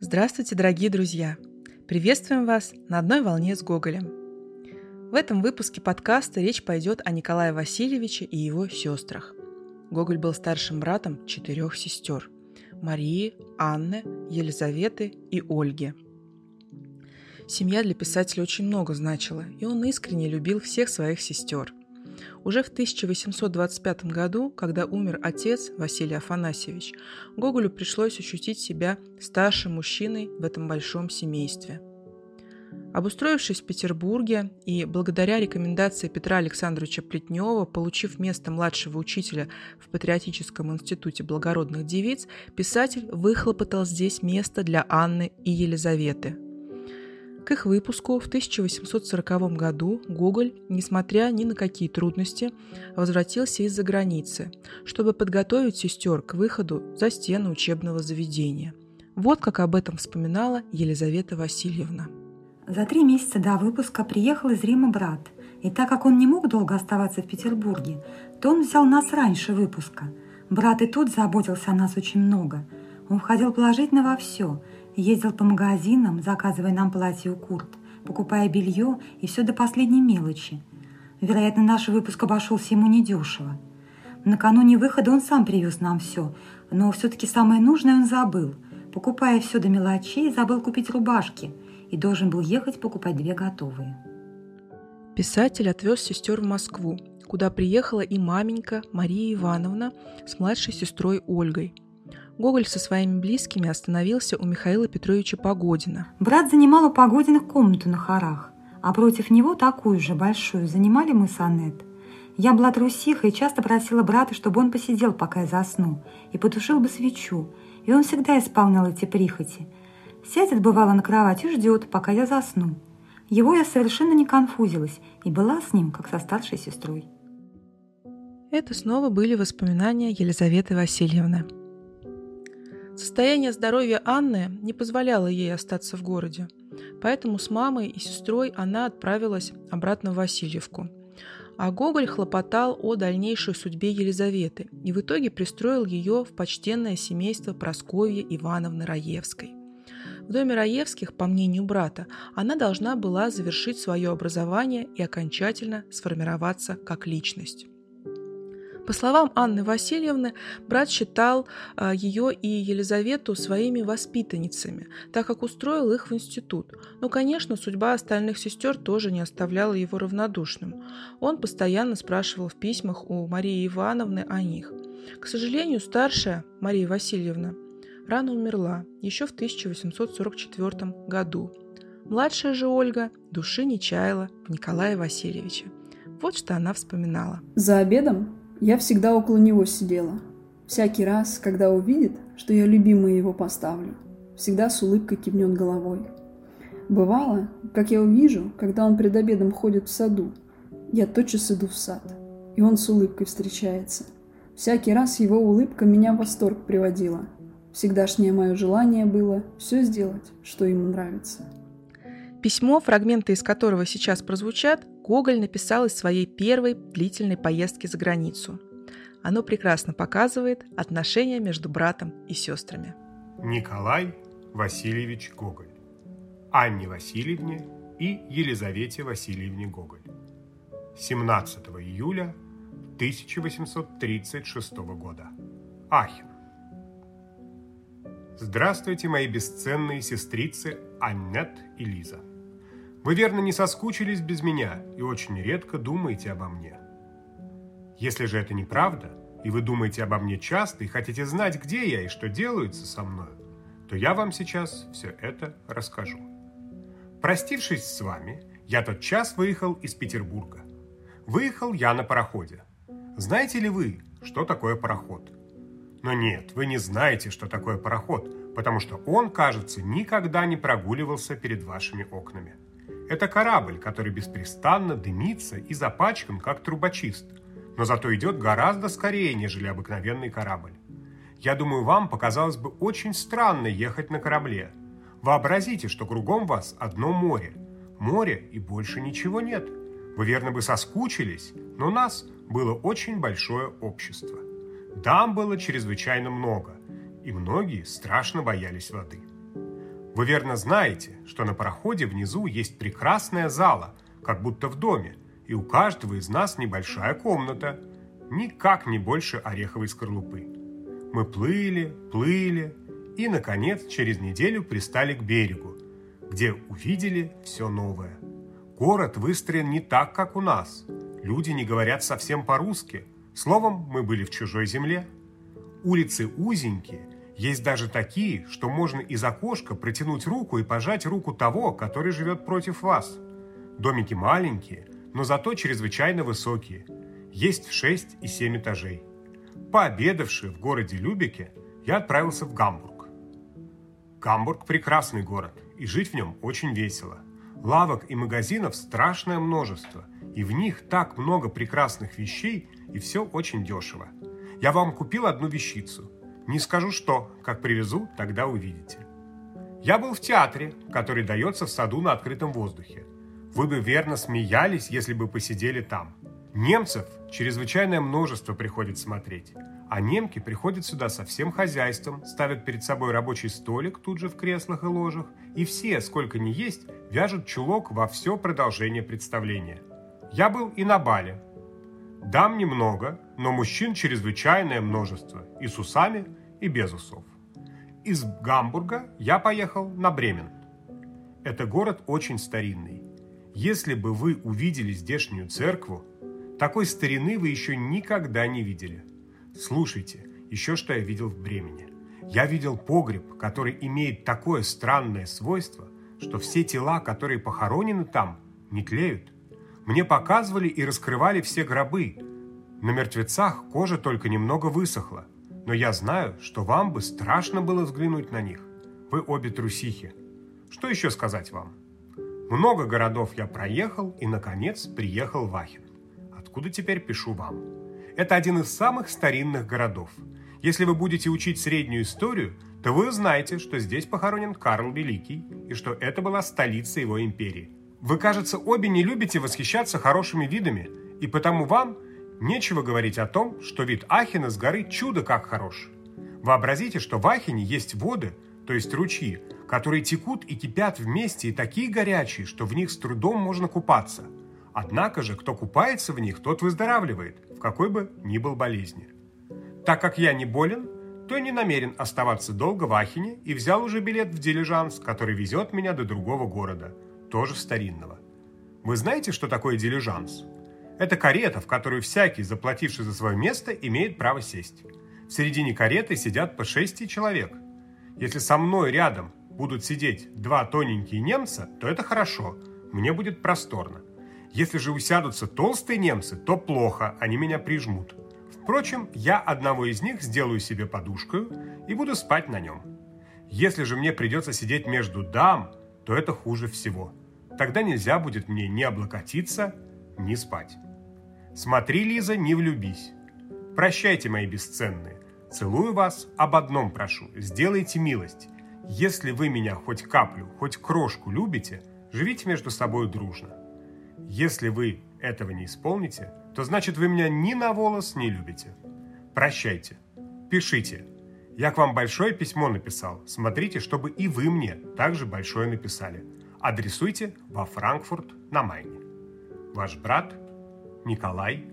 Здравствуйте, дорогие друзья! Приветствуем вас на одной волне с Гоголем. В этом выпуске подкаста речь пойдет о Николае Васильевиче и его сестрах. Гоголь был старшим братом четырех сестер – Марии, Анны, Елизаветы и Ольги – Семья для писателя очень много значила, и он искренне любил всех своих сестер. Уже в 1825 году, когда умер отец Василий Афанасьевич, Гоголю пришлось ощутить себя старшим мужчиной в этом большом семействе. Обустроившись в Петербурге и благодаря рекомендации Петра Александровича Плетнева, получив место младшего учителя в Патриотическом институте благородных девиц, писатель выхлопотал здесь место для Анны и Елизаветы – к их выпуску в 1840 году Гоголь, несмотря ни на какие трудности, возвратился из-за границы, чтобы подготовить сестер к выходу за стены учебного заведения. Вот как об этом вспоминала Елизавета Васильевна. За три месяца до выпуска приехал из Рима брат, и так как он не мог долго оставаться в Петербурге, то он взял нас раньше выпуска. Брат и тут заботился о нас очень много. Он входил положительно во все – Ездил по магазинам, заказывая нам платье у Курт, покупая белье и все до последней мелочи. Вероятно, наш выпуск обошелся ему недешево. Накануне выхода он сам привез нам все, но все-таки самое нужное он забыл. Покупая все до мелочей, забыл купить рубашки и должен был ехать покупать две готовые. Писатель отвез сестер в Москву, куда приехала и маменька Мария Ивановна с младшей сестрой Ольгой – Гоголь со своими близкими остановился у Михаила Петровича Погодина. Брат занимал у Погодиных комнату на хорах, а против него такую же большую занимали мы с Аннет. Я была трусиха и часто просила брата, чтобы он посидел, пока я засну, и потушил бы свечу, и он всегда исполнял эти прихоти. Сядет, бывало, на кровать и ждет, пока я засну. Его я совершенно не конфузилась и была с ним, как со старшей сестрой. Это снова были воспоминания Елизаветы Васильевны. Состояние здоровья Анны не позволяло ей остаться в городе, поэтому с мамой и сестрой она отправилась обратно в Васильевку. А Гоголь хлопотал о дальнейшей судьбе Елизаветы и в итоге пристроил ее в почтенное семейство Просковьи Ивановны Раевской. В доме Раевских, по мнению брата, она должна была завершить свое образование и окончательно сформироваться как личность. По словам Анны Васильевны, брат считал а, ее и Елизавету своими воспитанницами, так как устроил их в институт. Но, конечно, судьба остальных сестер тоже не оставляла его равнодушным. Он постоянно спрашивал в письмах у Марии Ивановны о них. К сожалению, старшая Мария Васильевна рано умерла, еще в 1844 году. Младшая же Ольга души не чаяла в Николае Васильевиче. Вот что она вспоминала. За обедом я всегда около него сидела. Всякий раз, когда увидит, что я любимый его поставлю, всегда с улыбкой кивнет головой. Бывало, как я увижу, когда он пред обедом ходит в саду, я тотчас иду в сад, и он с улыбкой встречается. Всякий раз его улыбка меня в восторг приводила. Всегдашнее мое желание было все сделать, что ему нравится. Письмо, фрагменты из которого сейчас прозвучат, Гоголь написал из своей первой длительной поездки за границу. Оно прекрасно показывает отношения между братом и сестрами. Николай Васильевич Гоголь. Анне Васильевне и Елизавете Васильевне Гоголь. 17 июля 1836 года. Ахен. Здравствуйте, мои бесценные сестрицы Аннет и Лиза. Вы верно не соскучились без меня и очень редко думаете обо мне. Если же это неправда, и вы думаете обо мне часто и хотите знать, где я и что делается со мною, то я вам сейчас все это расскажу. Простившись с вами, я тот час выехал из Петербурга. Выехал я на пароходе. Знаете ли вы, что такое пароход? Но нет, вы не знаете, что такое пароход, потому что он, кажется, никогда не прогуливался перед вашими окнами. Это корабль, который беспрестанно дымится и запачкан, как трубочист, но зато идет гораздо скорее, нежели обыкновенный корабль. Я думаю, вам показалось бы очень странно ехать на корабле. Вообразите, что кругом вас одно море. Море и больше ничего нет. Вы верно бы соскучились, но нас было очень большое общество. Дам было чрезвычайно много, и многие страшно боялись воды. Вы верно знаете, что на пароходе внизу есть прекрасная зала, как будто в доме, и у каждого из нас небольшая комната, никак не больше ореховой скорлупы. Мы плыли, плыли, и, наконец, через неделю пристали к берегу, где увидели все новое. Город выстроен не так, как у нас. Люди не говорят совсем по-русски. Словом, мы были в чужой земле. Улицы узенькие, есть даже такие, что можно из окошка протянуть руку и пожать руку того, который живет против вас. Домики маленькие, но зато чрезвычайно высокие. Есть в 6 и 7 этажей. Пообедавши в городе Любеке, я отправился в Гамбург. Гамбург – прекрасный город, и жить в нем очень весело. Лавок и магазинов страшное множество, и в них так много прекрасных вещей, и все очень дешево. Я вам купил одну вещицу. Не скажу что, как привезу, тогда увидите. Я был в театре, который дается в саду на открытом воздухе. Вы бы верно смеялись, если бы посидели там. Немцев чрезвычайное множество приходит смотреть, а немки приходят сюда со всем хозяйством, ставят перед собой рабочий столик тут же в креслах и ложах, и все, сколько ни есть, вяжут чулок во все продолжение представления. Я был и на бале. Дам немного, но мужчин чрезвычайное множество, и с усами, и без усов. Из Гамбурга я поехал на Бремен. Это город очень старинный. Если бы вы увидели здешнюю церкву, такой старины вы еще никогда не видели. Слушайте, еще что я видел в Бремени. Я видел погреб, который имеет такое странное свойство, что все тела, которые похоронены там, не тлеют. Мне показывали и раскрывали все гробы. На мертвецах кожа только немного высохла. Но я знаю, что вам бы страшно было взглянуть на них. Вы обе трусихи. Что еще сказать вам? Много городов я проехал и, наконец, приехал в Ахен откуда теперь пишу вам. Это один из самых старинных городов. Если вы будете учить среднюю историю, то вы узнаете, что здесь похоронен Карл Великий и что это была столица его империи. Вы, кажется, обе не любите восхищаться хорошими видами, и потому вам нечего говорить о том, что вид Ахена с горы чудо как хорош. Вообразите, что в Ахене есть воды, то есть ручьи, которые текут и кипят вместе и такие горячие, что в них с трудом можно купаться – Однако же, кто купается в них, тот выздоравливает, в какой бы ни был болезни. Так как я не болен, то не намерен оставаться долго в Ахине и взял уже билет в дилижанс, который везет меня до другого города, тоже старинного. Вы знаете, что такое дилижанс? Это карета, в которую всякий, заплативший за свое место, имеет право сесть. В середине кареты сидят по шести человек. Если со мной рядом будут сидеть два тоненькие немца, то это хорошо, мне будет просторно. Если же усядутся толстые немцы, то плохо, они меня прижмут. Впрочем, я одного из них сделаю себе подушкой и буду спать на нем. Если же мне придется сидеть между дам, то это хуже всего. Тогда нельзя будет мне ни облокотиться, ни спать. Смотри, Лиза, не влюбись. Прощайте, мои бесценные. Целую вас, об одном прошу, сделайте милость. Если вы меня хоть каплю, хоть крошку любите, живите между собой дружно. Если вы этого не исполните, то значит вы меня ни на волос не любите. Прощайте. Пишите. Я к вам большое письмо написал. Смотрите, чтобы и вы мне также большое написали. Адресуйте во Франкфурт на Майне. Ваш брат Николай